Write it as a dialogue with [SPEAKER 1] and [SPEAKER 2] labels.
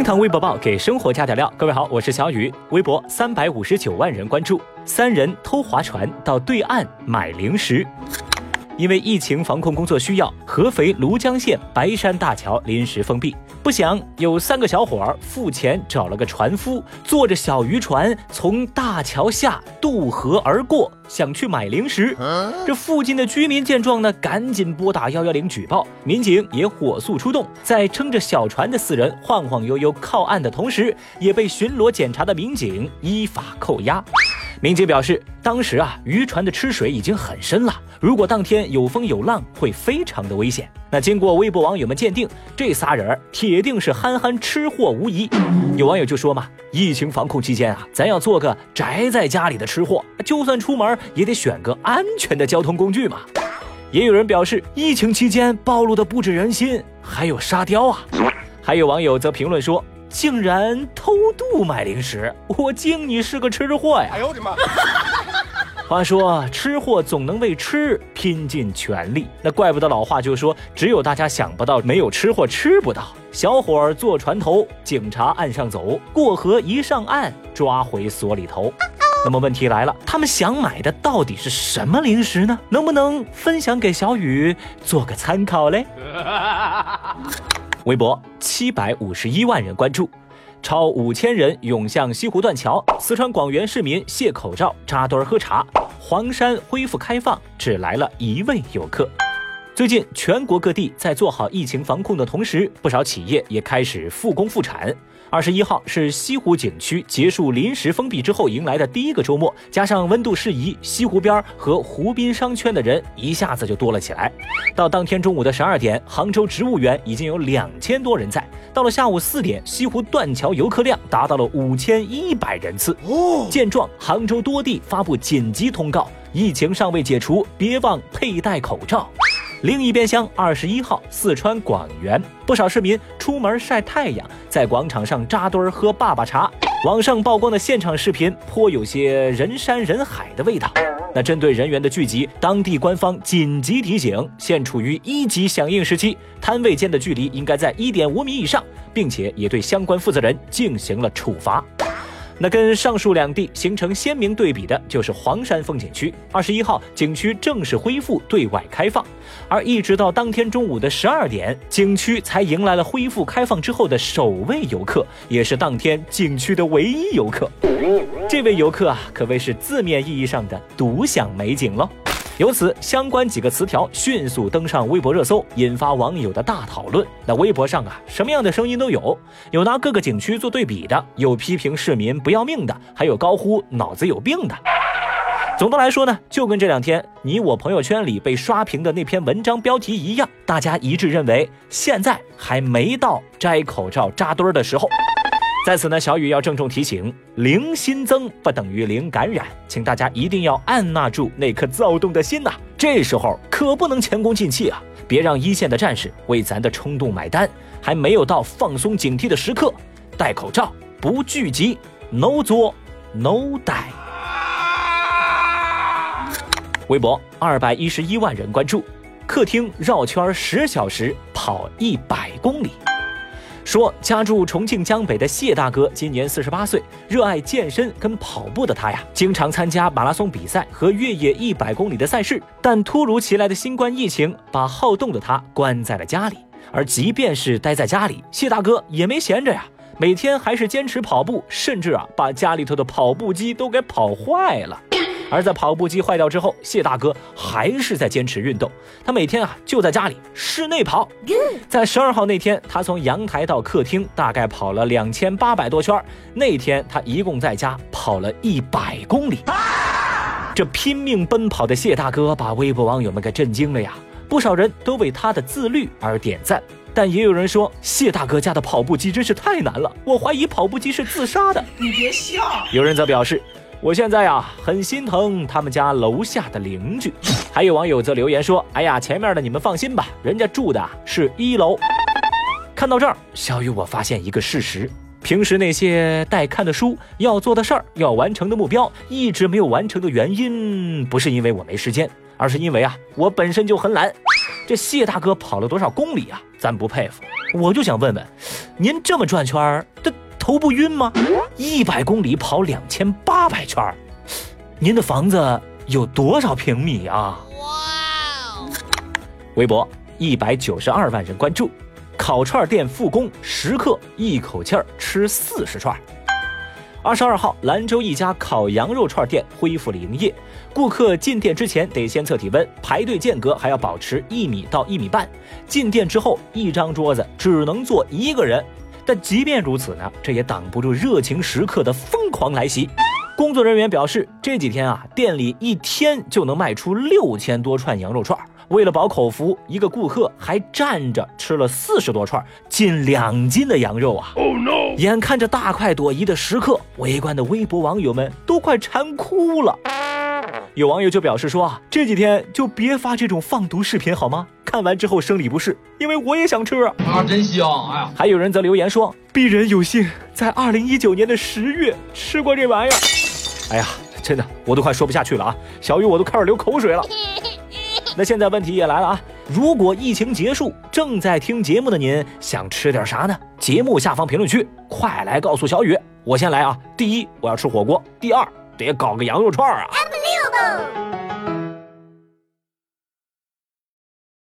[SPEAKER 1] 厅堂微博报给生活加点料。各位好，我是小雨，微博三百五十九万人关注。三人偷划船到对岸买零食。因为疫情防控工作需要，合肥庐江县白山大桥临时封闭。不想有三个小伙儿付钱找了个船夫，坐着小渔船从大桥下渡河而过，想去买零食。这附近的居民见状呢，赶紧拨打幺幺零举报，民警也火速出动，在撑着小船的四人晃晃悠悠靠岸的同时，也被巡逻检查的民警依法扣押。民警表示，当时啊，渔船的吃水已经很深了，如果当天有风有浪，会非常的危险。那经过微博网友们鉴定，这仨人铁定是憨憨吃货无疑。有网友就说嘛，疫情防控期间啊，咱要做个宅在家里的吃货，就算出门也得选个安全的交通工具嘛。也有人表示，疫情期间暴露的不止人心，还有沙雕啊。还有网友则评论说。竟然偷渡买零食，我敬你是个吃货呀！哎呦我的妈！话说吃货总能为吃拼尽全力，那怪不得老话就说，只有大家想不到，没有吃货吃不到。小伙儿坐船头，警察岸上走，过河一上岸，抓回所里头。那么问题来了，他们想买的到底是什么零食呢？能不能分享给小雨做个参考嘞？微博七百五十一万人关注，超五千人涌向西湖断桥。四川广元市民卸口罩扎堆喝茶。黄山恢复开放，只来了一位游客。最近全国各地在做好疫情防控的同时，不少企业也开始复工复产。二十一号是西湖景区结束临时封闭之后迎来的第一个周末，加上温度适宜，西湖边和湖滨商圈的人一下子就多了起来。到当天中午的十二点，杭州植物园已经有两千多人在。到了下午四点，西湖断桥游客量达到了五千一百人次。哦见状，杭州多地发布紧急通告：疫情尚未解除，别忘佩戴口罩。另一边厢，二十一号，四川广元不少市民出门晒太阳，在广场上扎堆儿喝爸爸茶。网上曝光的现场视频颇有些人山人海的味道。那针对人员的聚集，当地官方紧急提醒：现处于一级响应时期，摊位间的距离应该在一点五米以上，并且也对相关负责人进行了处罚。那跟上述两地形成鲜明对比的就是黄山风景区。二十一号，景区正式恢复对外开放，而一直到当天中午的十二点，景区才迎来了恢复开放之后的首位游客，也是当天景区的唯一游客。这位游客啊，可谓是字面意义上的独享美景喽。由此，相关几个词条迅速登上微博热搜，引发网友的大讨论。那微博上啊，什么样的声音都有，有拿各个景区做对比的，有批评市民不要命的，还有高呼脑子有病的。总的来说呢，就跟这两天你我朋友圈里被刷屏的那篇文章标题一样，大家一致认为，现在还没到摘口罩扎堆儿的时候。在此呢，小雨要郑重提醒：零新增不等于零感染，请大家一定要按捺住那颗躁动的心呐！这时候可不能前功尽弃啊！别让一线的战士为咱的冲动买单。还没有到放松警惕的时刻，戴口罩，不聚集，no 作，no 戴。微博二百一十一万人关注，客厅绕圈十小时，跑一百公里。说家住重庆江北的谢大哥今年四十八岁，热爱健身跟跑步的他呀，经常参加马拉松比赛和越野一百公里的赛事。但突如其来的新冠疫情把好动的他关在了家里，而即便是待在家里，谢大哥也没闲着呀，每天还是坚持跑步，甚至啊把家里头的跑步机都给跑坏了。而在跑步机坏掉之后，谢大哥还是在坚持运动。他每天啊就在家里室内跑。在十二号那天，他从阳台到客厅大概跑了两千八百多圈。那天他一共在家跑了一百公里。这拼命奔跑的谢大哥把微博网友们给震惊了呀！不少人都为他的自律而点赞，但也有人说谢大哥家的跑步机真是太难了，我怀疑跑步机是自杀的。你别笑。有人则表示。我现在呀很心疼他们家楼下的邻居，还有网友则留言说：“哎呀，前面的你们放心吧，人家住的是一楼。”看到这儿，小雨我发现一个事实：平时那些待看的书、要做的事儿、要完成的目标，一直没有完成的原因，不是因为我没时间，而是因为啊，我本身就很懒。这谢大哥跑了多少公里啊？咱不佩服。我就想问问，您这么转圈儿，这头不晕吗？一百公里跑两千八百圈儿，您的房子有多少平米啊？哇！微博一百九十二万人关注，烤串店复工，食客一口气儿吃四十串。二十二号，兰州一家烤羊肉串店恢复了营业。顾客进店之前得先测体温，排队间隔还要保持一米到一米半。进店之后，一张桌子只能坐一个人。但即便如此呢，这也挡不住热情食客的疯狂来袭。工作人员表示，这几天啊，店里一天就能卖出六千多串羊肉串。为了饱口福，一个顾客还站着吃了四十多串，近两斤的羊肉啊！哦，no 眼看着大快朵颐的食客，围观的微博网友们都快馋哭了。有网友就表示说啊，这几天就别发这种放毒视频好吗？看完之后生理不适，因为我也想吃啊，
[SPEAKER 2] 真香！哎呀，
[SPEAKER 1] 还有人则留言说，鄙人有幸在二零一九年的十月吃过这玩意儿。哎呀，真的，我都快说不下去了啊！小雨，我都开始流口水了。那现在问题也来了啊！如果疫情结束，正在听节目的您想吃点啥呢？节目下方评论区快来告诉小雨。我先来啊！第一，我要吃火锅；第二，得搞个羊肉串啊！